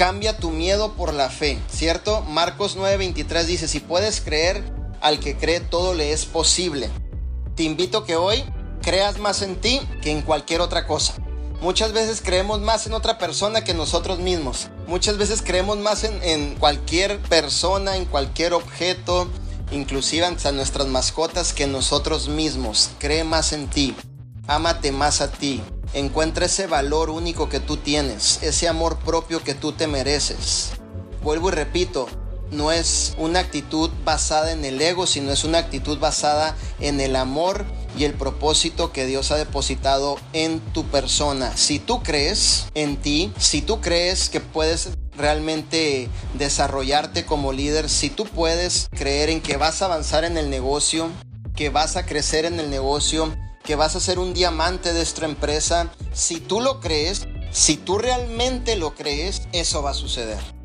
cambia tu miedo por la fe, ¿cierto? Marcos 9:23 dice, si puedes creer, al que cree todo le es posible. Te invito que hoy creas más en ti que en cualquier otra cosa. Muchas veces creemos más en otra persona que nosotros mismos. Muchas veces creemos más en, en cualquier persona, en cualquier objeto, inclusive en nuestras mascotas que nosotros mismos. Cree más en ti. Ámate más a ti. Encuentra ese valor único que tú tienes, ese amor propio que tú te mereces. Vuelvo y repito, no es una actitud basada en el ego, sino es una actitud basada en el amor y el propósito que Dios ha depositado en tu persona. Si tú crees en ti, si tú crees que puedes realmente desarrollarte como líder, si tú puedes creer en que vas a avanzar en el negocio, que vas a crecer en el negocio, que vas a ser un diamante de esta empresa, si tú lo crees, si tú realmente lo crees, eso va a suceder.